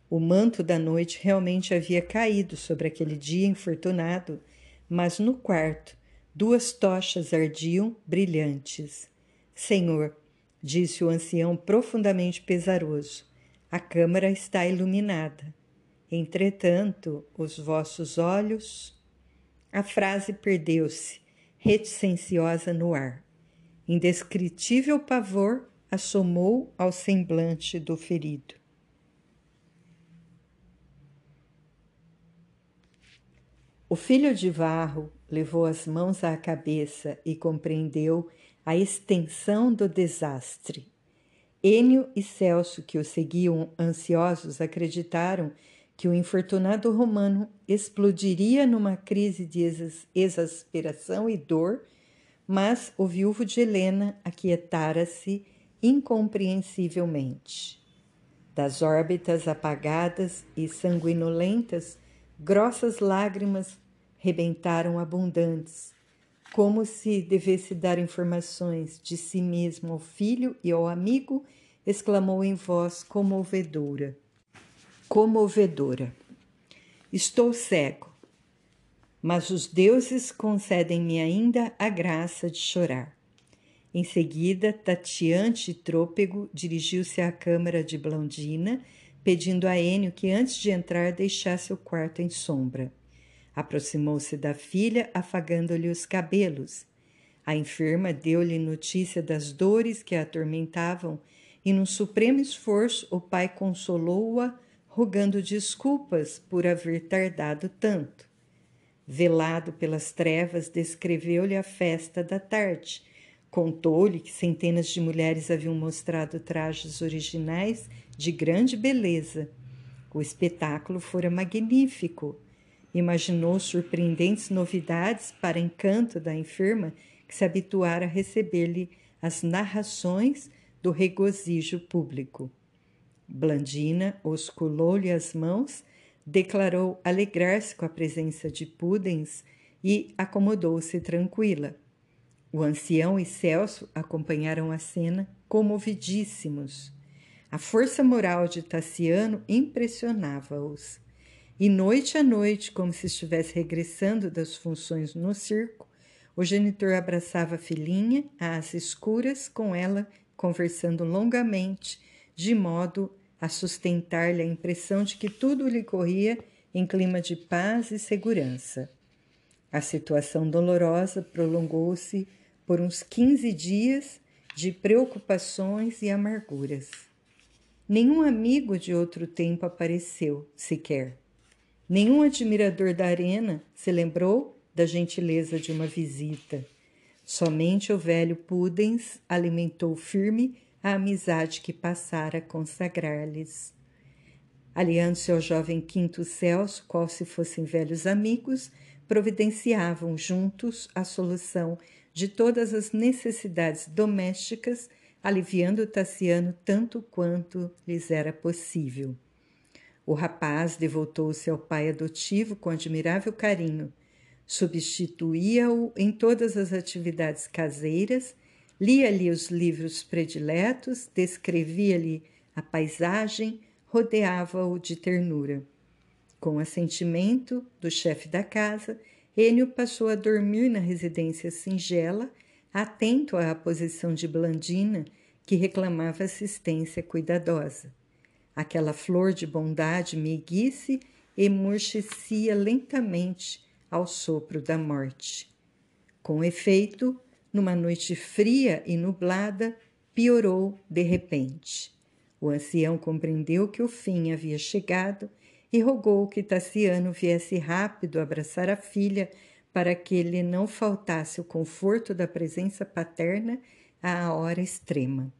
O manto da noite realmente havia caído sobre aquele dia infortunado, mas no quarto, Duas tochas ardiam brilhantes. Senhor, disse o ancião profundamente pesaroso, a câmara está iluminada. Entretanto, os vossos olhos. A frase perdeu-se, reticenciosa no ar. Indescritível pavor assomou ao semblante do ferido. O filho de Varro levou as mãos à cabeça e compreendeu a extensão do desastre. Enio e Celso, que o seguiam ansiosos, acreditaram que o infortunado romano explodiria numa crise de exasperação e dor, mas o viúvo de Helena aquietara-se incompreensivelmente. Das órbitas apagadas e sanguinolentas, grossas lágrimas rebentaram abundantes, como se devesse dar informações de si mesmo ao filho e ao amigo, exclamou em voz comovedora. Comovedora. Estou cego, mas os deuses concedem-me ainda a graça de chorar. Em seguida, tateante trôpego, dirigiu-se à câmara de Blondina, pedindo a Enio que antes de entrar deixasse o quarto em sombra. Aproximou-se da filha, afagando-lhe os cabelos. A enferma deu-lhe notícia das dores que a atormentavam e, num supremo esforço, o pai consolou-a, rogando desculpas por haver tardado tanto. Velado pelas trevas, descreveu-lhe a festa da tarde. Contou-lhe que centenas de mulheres haviam mostrado trajes originais de grande beleza. O espetáculo fora magnífico Imaginou surpreendentes novidades para encanto da enferma que se habituara a receber-lhe as narrações do regozijo público. Blandina osculou-lhe as mãos, declarou alegrar-se com a presença de Pudens e acomodou-se tranquila. O ancião e Celso acompanharam a cena comovidíssimos. A força moral de Tassiano impressionava-os. E noite a noite, como se estivesse regressando das funções no circo, o genitor abraçava a filhinha às escuras, com ela conversando longamente, de modo a sustentar-lhe a impressão de que tudo lhe corria em clima de paz e segurança. A situação dolorosa prolongou-se por uns quinze dias de preocupações e amarguras. Nenhum amigo de outro tempo apareceu, sequer. Nenhum admirador da arena se lembrou da gentileza de uma visita. Somente o velho Pudens alimentou firme a amizade que passara a consagrar-lhes. Aliando-se ao jovem Quinto Celso, qual se fossem velhos amigos, providenciavam juntos a solução de todas as necessidades domésticas, aliviando Tassiano tanto quanto lhes era possível. O rapaz devotou-se ao pai adotivo com admirável carinho. Substituía-o em todas as atividades caseiras, lia-lhe os livros prediletos, descrevia-lhe a paisagem, rodeava-o de ternura. Com assentimento do chefe da casa, Enio passou a dormir na residência singela, atento à posição de Blandina, que reclamava assistência cuidadosa. Aquela flor de bondade meiguice emurchecia lentamente ao sopro da morte. Com efeito, numa noite fria e nublada, piorou de repente. O ancião compreendeu que o fim havia chegado e rogou que Tassiano viesse rápido abraçar a filha para que lhe não faltasse o conforto da presença paterna à hora extrema.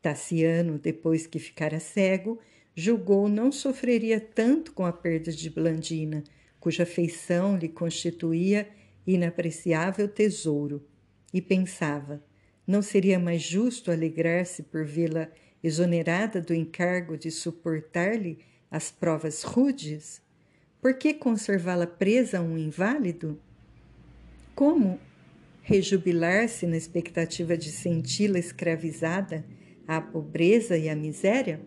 Tassiano, depois que ficara cego, julgou não sofreria tanto com a perda de Blandina, cuja feição lhe constituía inapreciável tesouro, e pensava: não seria mais justo alegrar-se por vê-la exonerada do encargo de suportar-lhe as provas rudes? Por que conservá-la presa a um inválido? Como rejubilar-se na expectativa de senti-la escravizada à pobreza e à miséria?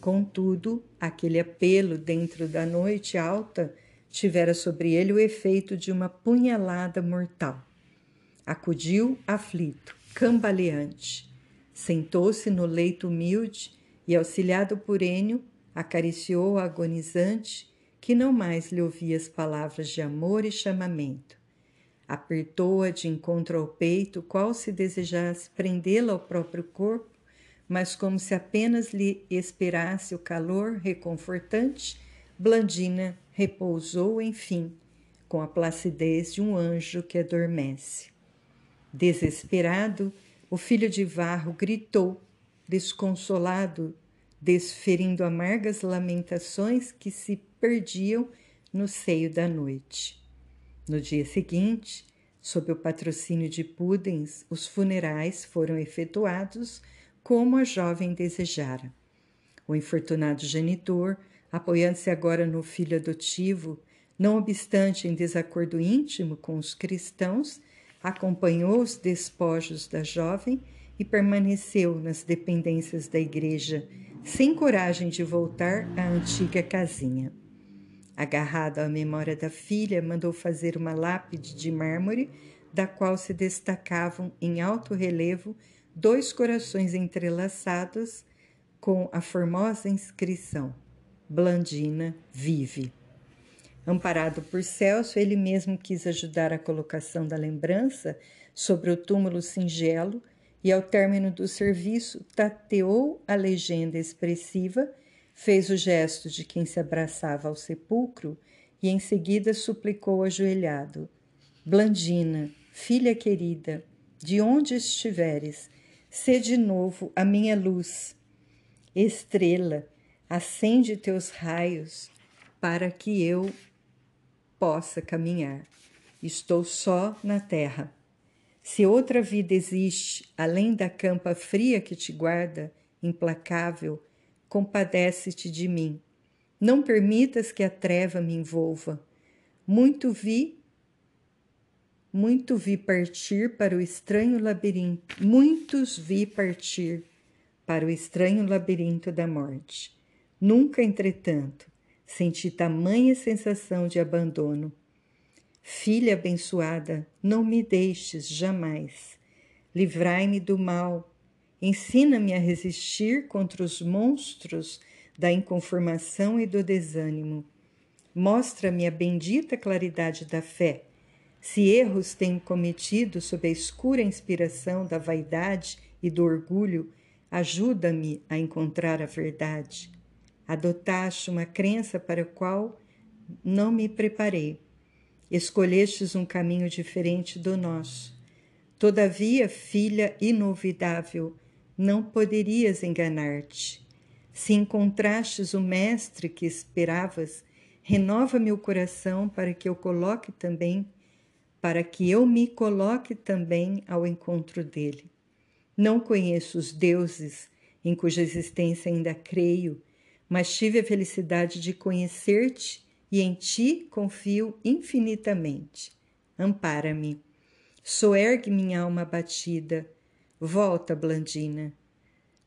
Contudo, aquele apelo dentro da noite alta tivera sobre ele o efeito de uma punhalada mortal. Acudiu aflito, cambaleante. Sentou-se no leito humilde e, auxiliado por Enio, acariciou a agonizante que não mais lhe ouvia as palavras de amor e chamamento. Apertou-a de encontro ao peito, qual se desejasse prendê-la ao próprio corpo, mas como se apenas lhe esperasse o calor reconfortante, Blandina repousou, enfim, com a placidez de um anjo que adormece. Desesperado, o filho de Varro gritou, desconsolado, desferindo amargas lamentações que se perdiam no seio da noite. No dia seguinte, sob o patrocínio de Pudens, os funerais foram efetuados como a jovem desejara. O infortunado genitor, apoiando-se agora no filho adotivo, não obstante em desacordo íntimo com os cristãos, acompanhou os despojos da jovem e permaneceu nas dependências da igreja, sem coragem de voltar à antiga casinha. Agarrado à memória da filha, mandou fazer uma lápide de mármore, da qual se destacavam em alto relevo dois corações entrelaçados com a formosa inscrição: Blandina vive. Amparado por Celso, ele mesmo quis ajudar a colocação da lembrança sobre o túmulo singelo e, ao término do serviço, tateou a legenda expressiva, fez o gesto de quem se abraçava ao sepulcro e, em seguida, suplicou ajoelhado: Blandina, filha querida, de onde estiveres, sê de novo a minha luz. Estrela, acende teus raios para que eu possa caminhar. Estou só na terra. Se outra vida existe além da campa fria que te guarda, implacável, compadece-te de mim. Não permitas que a treva me envolva. Muito vi, muito vi partir para o estranho labirinto. Muitos vi partir para o estranho labirinto da morte. Nunca, entretanto, senti tamanha sensação de abandono. Filha abençoada, não me deixes jamais. Livrai-me do mal. Ensina-me a resistir contra os monstros da inconformação e do desânimo. Mostra-me a bendita claridade da fé. Se erros tenho cometido sob a escura inspiração da vaidade e do orgulho, ajuda-me a encontrar a verdade. Adotaste uma crença para a qual não me preparei. Escolhestes um caminho diferente do nosso. Todavia, filha inovidável, não poderias enganar-te. Se encontrastes o mestre que esperavas, renova meu coração para que eu coloque também, para que eu me coloque também ao encontro dele. Não conheço os deuses em cuja existência ainda creio, mas tive a felicidade de conhecer-te e em ti confio infinitamente. Ampara-me. Soergue minha alma abatida. Volta, Blandina.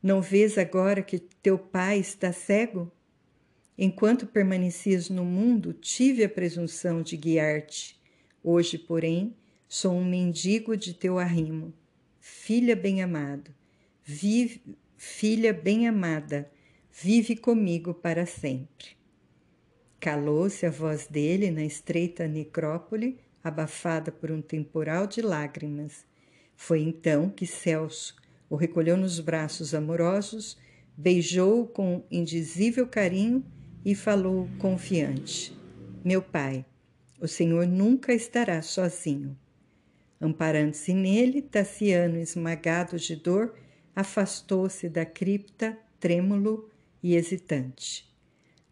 Não vês agora que teu pai está cego? Enquanto permanecias no mundo, tive a presunção de guiar-te. Hoje, porém, sou um mendigo de teu arrimo. Filha bem-amado, vive, filha bem-amada, vive comigo para sempre. Calou-se a voz dele na estreita necrópole, abafada por um temporal de lágrimas. Foi então que Celso o recolheu nos braços amorosos, beijou-o com indizível carinho e falou confiante: Meu pai, o Senhor nunca estará sozinho. Amparando-se nele, Tassiano, esmagado de dor, afastou-se da cripta, trêmulo e hesitante.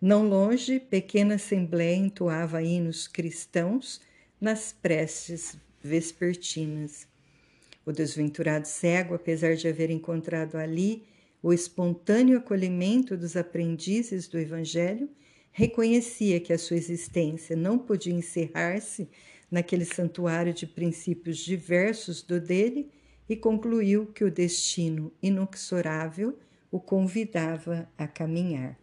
Não longe, pequena assembleia entoava hinos cristãos nas preces vespertinas. O desventurado cego, apesar de haver encontrado ali o espontâneo acolhimento dos aprendizes do Evangelho, reconhecia que a sua existência não podia encerrar-se naquele santuário de princípios diversos do dele e concluiu que o destino inexorável o convidava a caminhar.